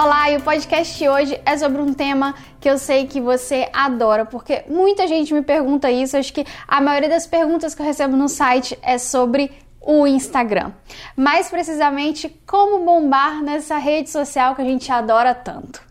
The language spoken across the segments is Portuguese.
Olá, e o podcast de hoje é sobre um tema que eu sei que você adora, porque muita gente me pergunta isso. Acho que a maioria das perguntas que eu recebo no site é sobre o Instagram. Mais precisamente, como bombar nessa rede social que a gente adora tanto.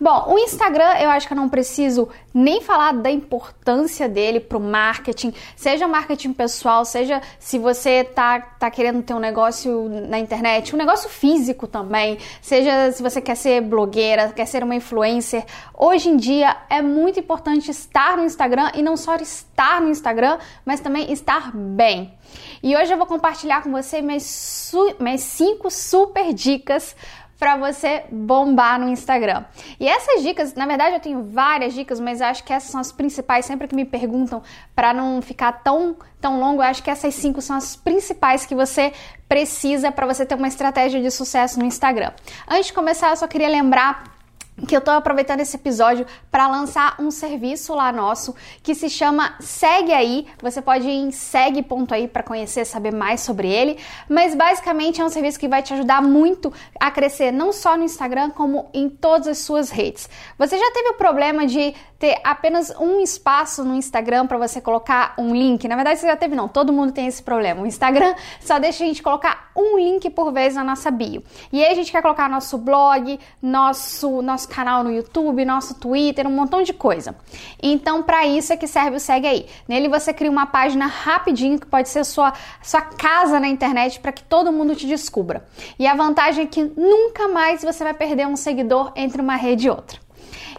Bom, o Instagram eu acho que eu não preciso nem falar da importância dele para o marketing, seja marketing pessoal, seja se você tá, tá querendo ter um negócio na internet, um negócio físico também, seja se você quer ser blogueira, quer ser uma influencer. Hoje em dia é muito importante estar no Instagram e não só estar no Instagram, mas também estar bem. E hoje eu vou compartilhar com você minhas, minhas cinco super dicas para você bombar no Instagram. E essas dicas, na verdade eu tenho várias dicas, mas acho que essas são as principais, sempre que me perguntam, para não ficar tão tão longo, acho que essas cinco são as principais que você precisa para você ter uma estratégia de sucesso no Instagram. Antes de começar, eu só queria lembrar que eu estou aproveitando esse episódio para lançar um serviço lá nosso que se chama Segue Aí. Você pode ir em segue.aí para conhecer, saber mais sobre ele. Mas basicamente é um serviço que vai te ajudar muito a crescer não só no Instagram, como em todas as suas redes. Você já teve o problema de ter apenas um espaço no Instagram para você colocar um link? Na verdade, você já teve, não. Todo mundo tem esse problema. O Instagram só deixa a gente colocar um link por vez na nossa bio. E aí a gente quer colocar nosso blog, nosso, nosso canal no YouTube, nosso Twitter, um montão de coisa. Então, para isso é que serve o Segue Aí. Nele você cria uma página rapidinho que pode ser sua, sua casa na internet para que todo mundo te descubra. E a vantagem é que nunca mais você vai perder um seguidor entre uma rede e outra.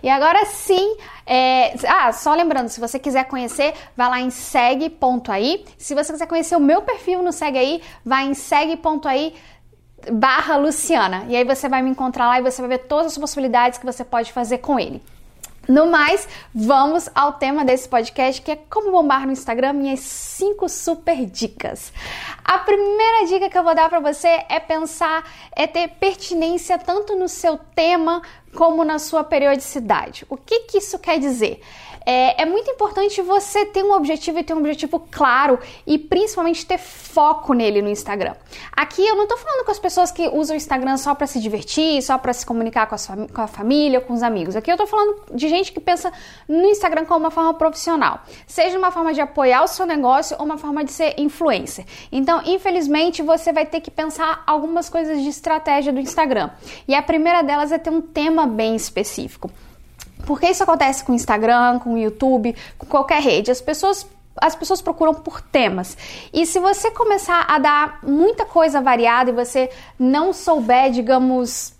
E agora sim, é... ah, só lembrando, se você quiser conhecer, vai lá em segue.aí. Se você quiser conhecer o meu perfil no Segue Aí, vai em segue.aí barra Luciana. E aí você vai me encontrar lá e você vai ver todas as possibilidades que você pode fazer com ele. No mais, vamos ao tema desse podcast que é como bombar no Instagram, minhas 5 super dicas. A primeira dica que eu vou dar para você é pensar, é ter pertinência tanto no seu tema como na sua periodicidade. O que, que isso quer dizer? É, é, muito importante você ter um objetivo e ter um objetivo claro e principalmente ter foco nele no Instagram. Aqui eu não tô falando com as pessoas que usam o Instagram só para se divertir, só para se comunicar com a, sua, com a família, com os amigos. Aqui eu tô falando de gente que pensa no Instagram como uma forma profissional, seja uma forma de apoiar o seu negócio ou uma forma de ser influencer. Então, infelizmente, você vai ter que pensar algumas coisas de estratégia do Instagram. E a primeira delas é ter um tema bem específico. Porque isso acontece com o Instagram, com o YouTube, com qualquer rede. As pessoas as pessoas procuram por temas. E se você começar a dar muita coisa variada e você não souber, digamos,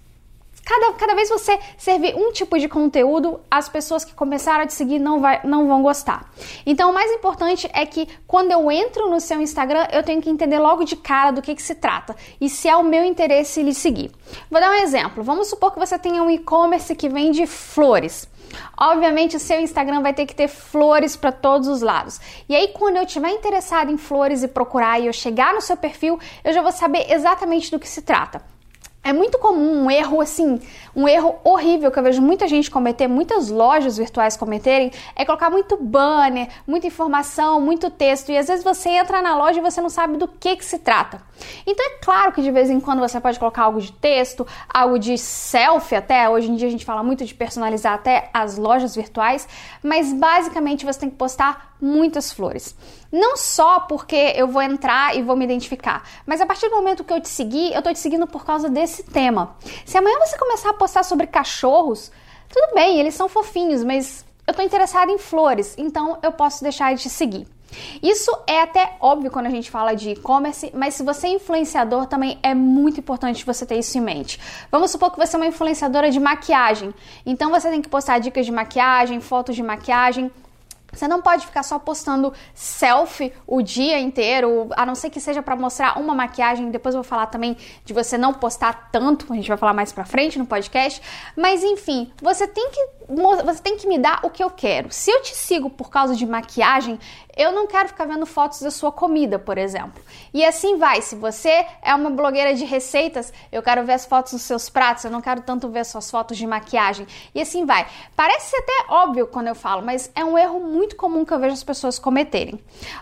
Cada, cada vez você servir um tipo de conteúdo, as pessoas que começaram a te seguir não, vai, não vão gostar. Então, o mais importante é que quando eu entro no seu Instagram, eu tenho que entender logo de cara do que, que se trata e se é o meu interesse lhe seguir. Vou dar um exemplo. Vamos supor que você tenha um e-commerce que vende flores. Obviamente, o seu Instagram vai ter que ter flores para todos os lados. E aí, quando eu estiver interessado em flores e procurar e eu chegar no seu perfil, eu já vou saber exatamente do que se trata. É muito comum um erro assim, um erro horrível que eu vejo muita gente cometer, muitas lojas virtuais cometerem, é colocar muito banner, muita informação, muito texto e às vezes você entra na loja e você não sabe do que que se trata. Então é claro que de vez em quando você pode colocar algo de texto, algo de selfie até, hoje em dia a gente fala muito de personalizar até as lojas virtuais, mas basicamente você tem que postar muitas flores. Não só porque eu vou entrar e vou me identificar, mas a partir do momento que eu te seguir, eu tô te seguindo por causa desse tema. Se amanhã você começar a postar sobre cachorros, tudo bem, eles são fofinhos, mas eu tô interessada em flores, então eu posso deixar de te seguir. Isso é até óbvio quando a gente fala de e-commerce, mas se você é influenciador também é muito importante você ter isso em mente. Vamos supor que você é uma influenciadora de maquiagem, então você tem que postar dicas de maquiagem, fotos de maquiagem, Você não pode ficar só postando selfie o dia inteiro, a não ser que seja para mostrar uma maquiagem. Depois eu vou falar também de você não postar tanto, a gente vai falar mais para frente no podcast. Mas enfim, você tem que você tem que me dar o que eu quero. Se eu te sigo por causa de maquiagem, eu não quero ficar vendo fotos da sua comida, por exemplo. E assim vai. Se você é uma blogueira de receitas, eu quero ver as fotos dos seus pratos, eu não quero tanto ver suas fotos de maquiagem. E assim vai. Parece até óbvio quando eu falo, mas é um erro muito comum que eu vejo as pessoas cometerem.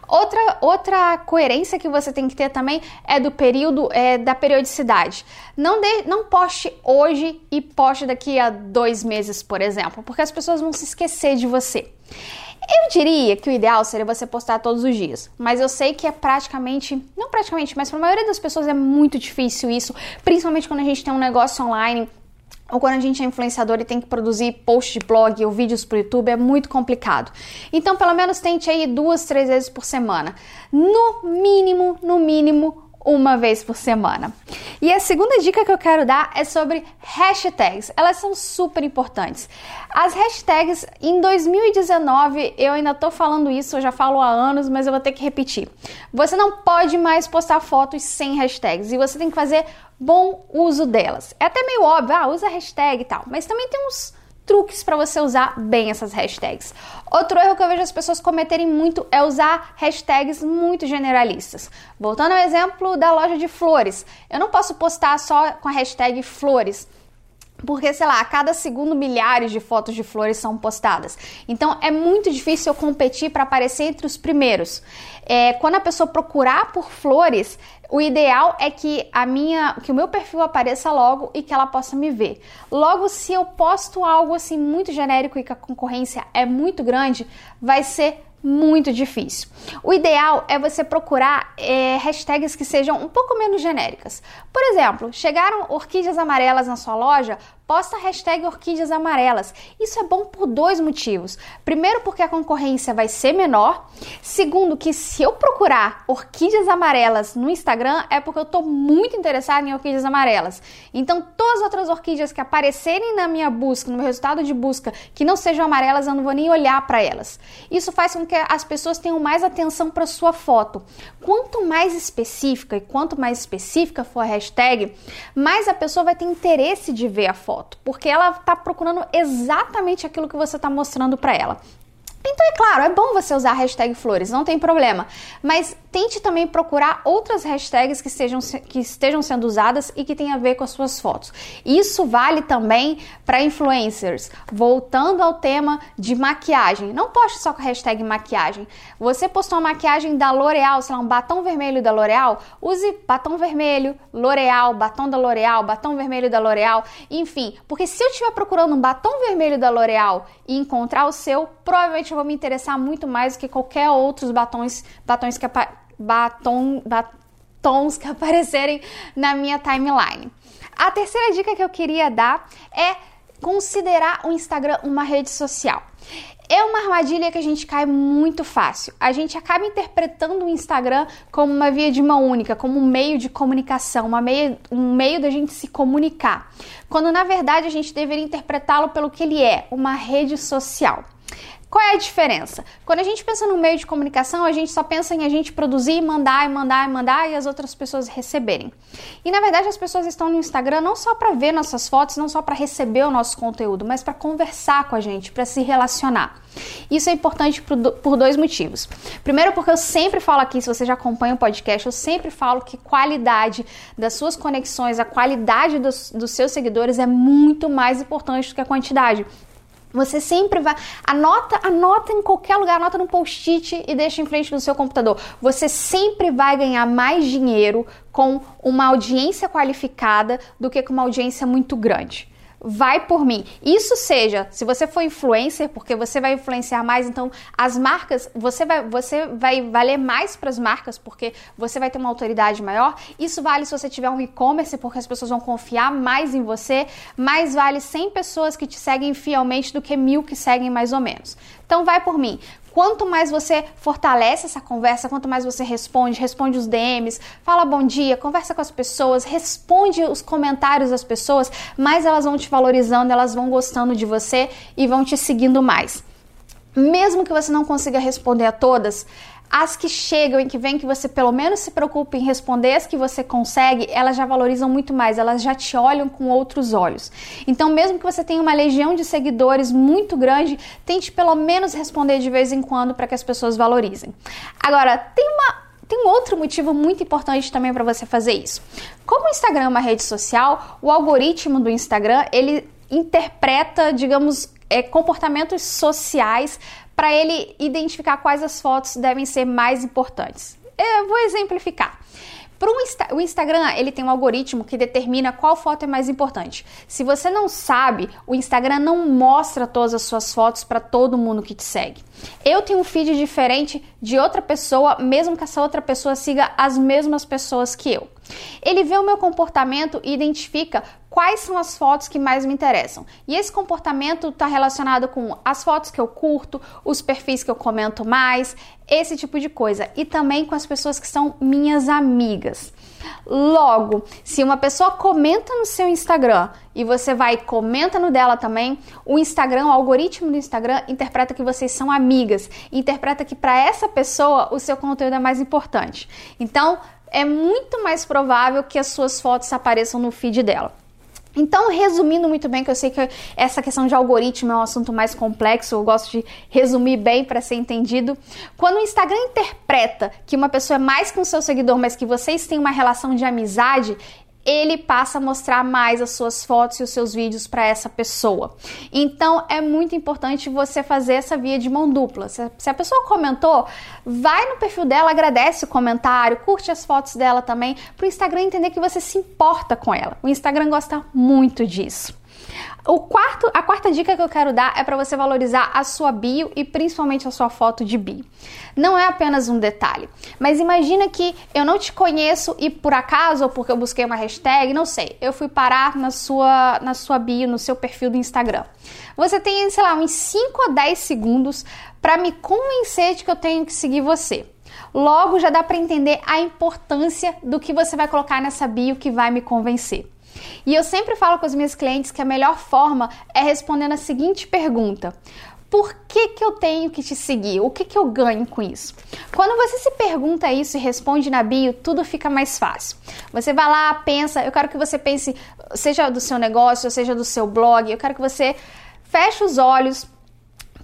Outra, outra coerência que você tem que ter também é do período, é, da periodicidade. Não, de, não poste hoje e poste daqui a dois meses, por exemplo, porque as pessoas vão se esquecer de você. Eu diria que o ideal seria você postar todos os dias, mas eu sei que é praticamente, não praticamente, mas para a maioria das pessoas é muito difícil isso, principalmente quando a gente tem um negócio online ou quando a gente é influenciador e tem que produzir post de blog ou vídeos para o YouTube, é muito complicado. Então, pelo menos tente aí duas, três vezes por semana. No mínimo, no mínimo, uma vez por semana. E a segunda dica que eu quero dar é sobre hashtags. Elas são super importantes. As hashtags em 2019, eu ainda tô falando isso, eu já falo há anos, mas eu vou ter que repetir. Você não pode mais postar fotos sem hashtags e você tem que fazer bom uso delas. É até meio óbvio, ah, usa hashtag e tal, mas também tem uns truques para você usar bem essas hashtags. Outro erro que eu vejo as pessoas cometerem muito é usar hashtags muito generalistas. Voltando ao exemplo da loja de flores, eu não posso postar só com a hashtag flores. Porque, sei lá, a cada segundo milhares de fotos de flores são postadas. Então é muito difícil eu competir para aparecer entre os primeiros. É, quando a pessoa procurar por flores, o ideal é que a minha, que o meu perfil apareça logo e que ela possa me ver. Logo, se eu posto algo assim muito genérico e que a concorrência é muito grande, vai ser muito difícil. O ideal é você procurar é, hashtags que sejam um pouco menos genéricas. Por exemplo, chegaram orquídeas amarelas na sua loja, posta a hashtag orquídeas amarelas. Isso é bom por dois motivos. Primeiro, porque a concorrência vai ser menor. Segundo, que se eu procurar orquídeas amarelas no Instagram, é porque eu estou muito interessada em orquídeas amarelas. Então, todas as outras orquídeas que aparecerem na minha busca, no meu resultado de busca, que não sejam amarelas, eu não vou nem olhar para elas. Isso faz com que as pessoas tenham mais atenção para sua foto. Quanto mais específica e quanto mais específica for a hashtag, mais a pessoa vai ter interesse de ver a foto foto, porque ela está procurando exatamente aquilo que você está mostrando para ela. Então, é claro, é bom você usar a hashtag flores, não tem problema. Mas tente também procurar outras hashtags que, sejam, que estejam sendo usadas e que tenham a ver com as suas fotos. Isso vale também para influencers. Voltando ao tema de maquiagem, não poste só com a hashtag maquiagem. Você postou uma maquiagem da L'Oreal, sei lá, um batom vermelho da L'Oreal, use batom vermelho, L'Oreal, batom da L'Oreal, batom vermelho da L'Oreal, enfim, porque se eu estiver procurando um batom vermelho da L'Oreal e encontrar o seu, provavelmente vou me interessar muito mais do que qualquer outros batons, batons que batom, batons que aparecerem na minha timeline. A terceira dica que eu queria dar é considerar o Instagram uma rede social. É uma armadilha que a gente cai muito fácil. A gente acaba interpretando o Instagram como uma via de mão única, como um meio de comunicação, uma meio, um meio da gente se comunicar. Quando na verdade a gente deveria interpretá-lo pelo que ele é, uma rede social. Qual é a diferença? Quando a gente pensa no meio de comunicação, a gente só pensa em a gente produzir, mandar e mandar e mandar e as outras pessoas receberem. E na verdade as pessoas estão no Instagram não só para ver nossas fotos, não só para receber o nosso conteúdo, mas para conversar com a gente, para se relacionar. Isso é importante por dois motivos. Primeiro, porque eu sempre falo aqui, se você já acompanha o podcast, eu sempre falo que qualidade das suas conexões, a qualidade dos, dos seus seguidores é muito mais importante do que a quantidade. Você sempre vai. Anota, anota em qualquer lugar, anota no post-it e deixa em frente do seu computador. Você sempre vai ganhar mais dinheiro com uma audiência qualificada do que com uma audiência muito grande vai por mim. Isso seja, se você for influencer, porque você vai influenciar mais, então as marcas, você vai, você vai valer mais para as marcas, porque você vai ter uma autoridade maior. Isso vale se você tiver um e-commerce, porque as pessoas vão confiar mais em você. Mais vale 100 pessoas que te seguem fielmente do que mil que seguem mais ou menos. Então vai por mim. Quanto mais você fortalece essa conversa, quanto mais você responde, responde os DMs, fala bom dia, conversa com as pessoas, responde os comentários das pessoas, mais elas vão te valorizando, elas vão gostando de você e vão te seguindo mais. mesmo que você não consiga responder a todas, as que chegam e que vêm que você pelo menos se preocupe em responder as que você consegue, elas já valorizam muito mais, elas já te olham com outros olhos. Então, mesmo que você tenha uma legião de seguidores muito grande, tente pelo menos responder de vez em quando para que as pessoas valorizem. Agora, tem uma tem um outro motivo muito importante também para você fazer isso. Como o Instagram é uma rede social, o algoritmo do Instagram, ele interpreta, digamos, é, comportamentos sociais para ele identificar quais as fotos devem ser mais importantes. Eu vou exemplificar. Para Insta o Instagram, ele tem um algoritmo que determina qual foto é mais importante. Se você não sabe, o Instagram não mostra todas as suas fotos para todo mundo que te segue. Eu tenho um feed diferente de outra pessoa, mesmo que essa outra pessoa siga as mesmas pessoas que eu. Ele vê o meu comportamento e identifica quais são as fotos que mais me interessam. E esse comportamento está relacionado com as fotos que eu curto, os perfis que eu comento mais, esse tipo de coisa. E também com as pessoas que são minhas amigas. Logo, se uma pessoa comenta no seu Instagram e você vai comenta no dela também, o Instagram, o algoritmo do Instagram interpreta que vocês são amigas, interpreta que para essa pessoa o seu conteúdo é mais importante. Então, é muito mais provável que as suas fotos apareçam no feed dela. Então, resumindo muito bem, que eu sei que essa questão de algoritmo é um assunto mais complexo, eu gosto de resumir bem para ser entendido. Quando o Instagram interpreta que uma pessoa é mais que um seu seguidor, mas que vocês têm uma relação de amizade, ele passa a mostrar mais as suas fotos e os seus vídeos para essa pessoa. Então é muito importante você fazer essa via de mão dupla. Se a pessoa comentou, vai no perfil dela, agradece o comentário, curte as fotos dela também, para o Instagram entender que você se importa com ela. O Instagram gosta muito disso. O quarto, a quarta dica que eu quero dar é para você valorizar a sua bio e principalmente a sua foto de bio. Não é apenas um detalhe, mas imagina que eu não te conheço e por acaso ou porque eu busquei uma hashtag, não sei, eu fui parar na sua na sua bio, no seu perfil do Instagram. Você tem, sei lá, uns 5 a 10 segundos para me convencer de que eu tenho que seguir você. Logo já dá para entender a importância do que você vai colocar nessa bio que vai me convencer. E eu sempre falo com os meus clientes que a melhor forma é respondendo a seguinte pergunta: por que, que eu tenho que te seguir? O que, que eu ganho com isso? Quando você se pergunta isso e responde na bio, tudo fica mais fácil. Você vai lá, pensa, eu quero que você pense, seja do seu negócio, seja do seu blog, eu quero que você feche os olhos,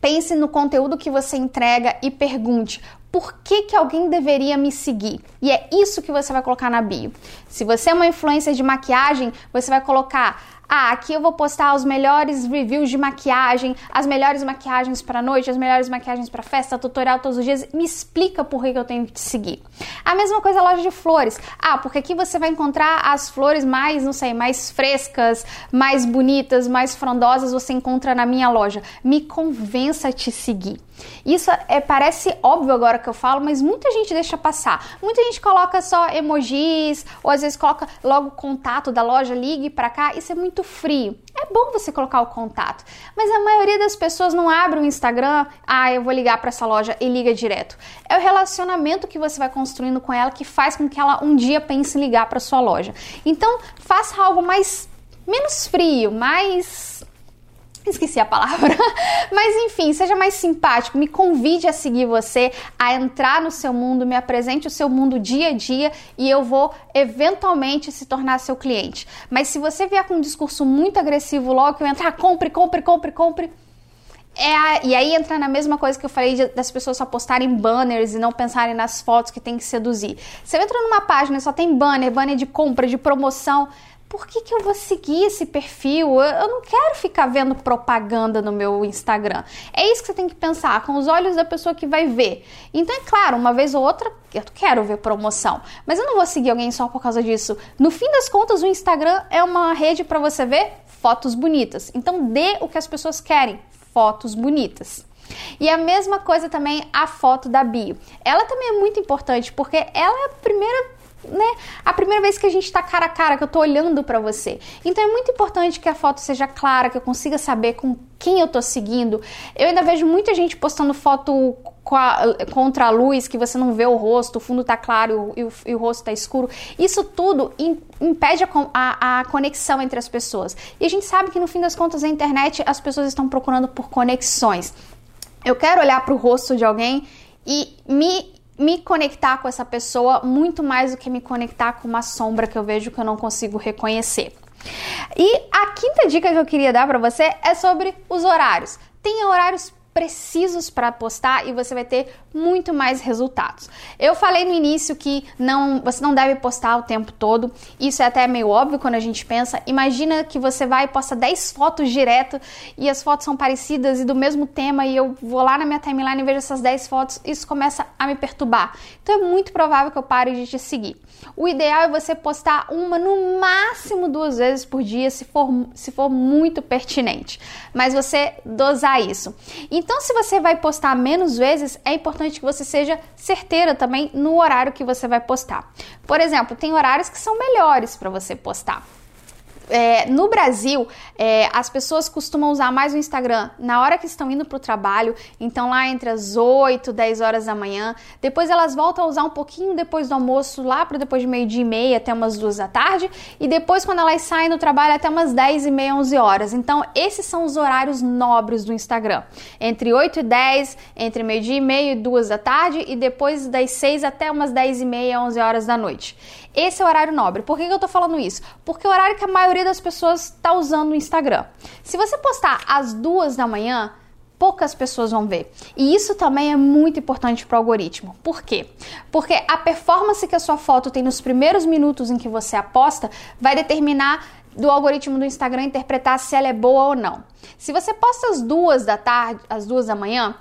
pense no conteúdo que você entrega e pergunte por que, que alguém deveria me seguir. E é isso que você vai colocar na bio. Se você é uma influência de maquiagem, você vai colocar ah, aqui eu vou postar os melhores reviews de maquiagem, as melhores maquiagens para noite, as melhores maquiagens para festa, tutorial todos os dias. Me explica por que eu tenho que te seguir. A mesma coisa a loja de flores. Ah, porque aqui você vai encontrar as flores mais, não sei, mais frescas, mais bonitas, mais frondosas, você encontra na minha loja. Me convença a te seguir. Isso é, parece óbvio agora que eu falo, mas muita gente deixa passar. Muita gente coloca só emojis, ou às vezes coloca logo o contato da loja, ligue para cá. Isso é muito frio. É bom você colocar o contato, mas a maioria das pessoas não abre o Instagram, ah, eu vou ligar para essa loja e liga direto. É o relacionamento que você vai construindo com ela que faz com que ela um dia pense em ligar para sua loja. Então, faça algo mais menos frio, mais Esqueci a palavra. Mas enfim, seja mais simpático, me convide a seguir você, a entrar no seu mundo, me apresente o seu mundo dia a dia e eu vou eventualmente se tornar seu cliente. Mas se você vier com um discurso muito agressivo logo que eu entrar, compre, compre, compre, compre. É a, e aí entra na mesma coisa que eu falei de, das pessoas só postarem banners e não pensarem nas fotos que tem que seduzir. Você entra numa página e só tem banner, banner de compra, de promoção por que, que eu vou seguir esse perfil? Eu, eu, não quero ficar vendo propaganda no meu Instagram. É isso que você tem que pensar, com os olhos da pessoa que vai ver. Então, é claro, uma vez ou outra, eu quero ver promoção, mas eu não vou seguir alguém só por causa disso. No fim das contas, o Instagram é uma rede para você ver fotos bonitas. Então, dê o que as pessoas querem: fotos bonitas. E a mesma coisa também a foto da bio. Ela também é muito importante porque ela é a primeira né, a primeira vez que a gente está cara a cara, que eu estou olhando para você. Então é muito importante que a foto seja clara, que eu consiga saber com quem eu estou seguindo. Eu ainda vejo muita gente postando foto a, contra a luz, que você não vê o rosto, o fundo está claro e o, e o rosto está escuro. Isso tudo impede a, a, a, conexão entre as pessoas. E a gente sabe que no fim das contas, a internet, as pessoas estão procurando por conexões. Eu quero olhar para o rosto de alguém e me me conectar com essa pessoa muito mais do que me conectar com uma sombra que eu vejo que eu não consigo reconhecer. E a quinta dica que eu queria dar para você é sobre os horários. Tenha horários precisos para postar e você vai ter muito mais resultados. Eu falei no início que não, você não deve postar o tempo todo. Isso é até meio óbvio quando a gente pensa. Imagina que você vai e posta 10 fotos direto e as fotos são parecidas e do mesmo tema e eu vou lá na minha timeline e vejo essas 10 fotos, isso começa a me perturbar. Então é muito provável que eu pare de te seguir. O ideal é você postar uma no máximo duas vezes por dia, se for, se for muito pertinente. Mas você dosar isso. Se você vai postar menos vezes, é importante que você seja certeira também no horário que você vai postar. Por exemplo, tem horários que são melhores para você postar. É, no Brasil, é, as pessoas costumam usar mais o Instagram na hora que estão indo para o trabalho, então lá entre as 8 e 10 horas da manhã. Depois elas voltam a usar um pouquinho depois do almoço, lá para depois de meio-dia e meia até umas 2 da tarde. E depois, quando elas saem do trabalho, até umas 10 e meia, 11 horas. Então, esses são os horários nobres do Instagram: entre 8 e 10, entre meio-dia e meia e 2 da tarde, e depois das 6 até umas 10 e meia, 11 horas da noite. Esse é o horário nobre. Por que, que eu tô falando isso? Porque é o horário que a maioria das pessoas está usando o Instagram. Se você postar às duas da manhã, poucas pessoas vão ver. E isso também é muito importante para o algoritmo. Por quê? Porque a performance que a sua foto tem nos primeiros minutos em que você aposta vai determinar do algoritmo do Instagram interpretar se ela é boa ou não. Se você posta às duas da tarde, às duas da manhã,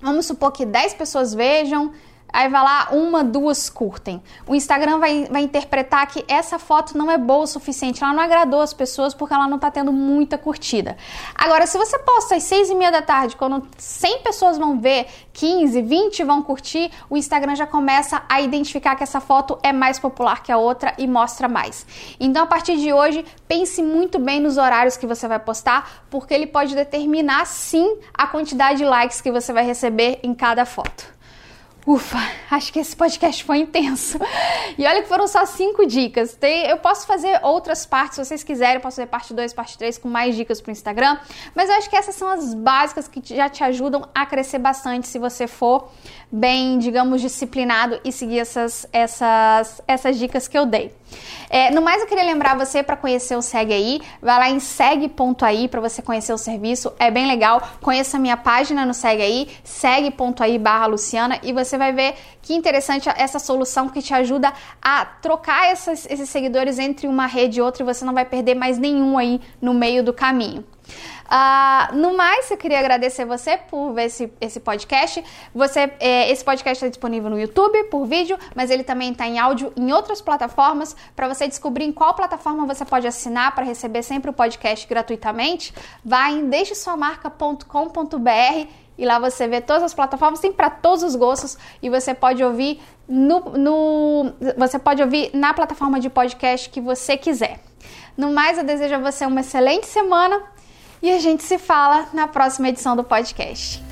vamos supor que 10 pessoas vejam, Aí vai lá, uma, duas curtem. O Instagram vai, vai interpretar que essa foto não é boa o suficiente, ela não agradou as pessoas porque ela não está tendo muita curtida. Agora, se você posta às seis e meia da tarde, quando 100 pessoas vão ver, 15, 20 vão curtir, o Instagram já começa a identificar que essa foto é mais popular que a outra e mostra mais. Então, a partir de hoje, pense muito bem nos horários que você vai postar, porque ele pode determinar sim a quantidade de likes que você vai receber em cada foto. Ufa, acho que esse podcast foi intenso. E olha que foram só cinco dicas. Tem, eu posso fazer outras partes, se vocês quiserem, eu posso fazer parte 2, parte 3 com mais dicas para o Instagram. Mas eu acho que essas são as básicas que já te ajudam a crescer bastante se você for bem, digamos, disciplinado e seguir essas, essas, essas dicas que eu dei. É, no mais, eu queria lembrar você para conhecer o Segue Aí. Vai lá em segue.aí para você conhecer o serviço. É bem legal. Conheça a minha página no Segue Aí, segue.aí barra Luciana e você vai ver que interessante essa solução que te ajuda a trocar essas, esses seguidores entre uma rede e outra e você não vai perder mais nenhum aí no meio do caminho. Uh, no mais, eu queria agradecer você por ver esse, esse podcast. Você, é, esse podcast está disponível no YouTube por vídeo, mas ele também está em áudio em outras plataformas. Para você descobrir em qual plataforma você pode assinar para receber sempre o podcast gratuitamente, vá em deixesuamarca.com.br e lá você vê todas as plataformas, tem para todos os gostos e você pode ouvir no, no, você pode ouvir na plataforma de podcast que você quiser. No mais, eu desejo a você uma excelente semana e a gente se fala na próxima edição do podcast.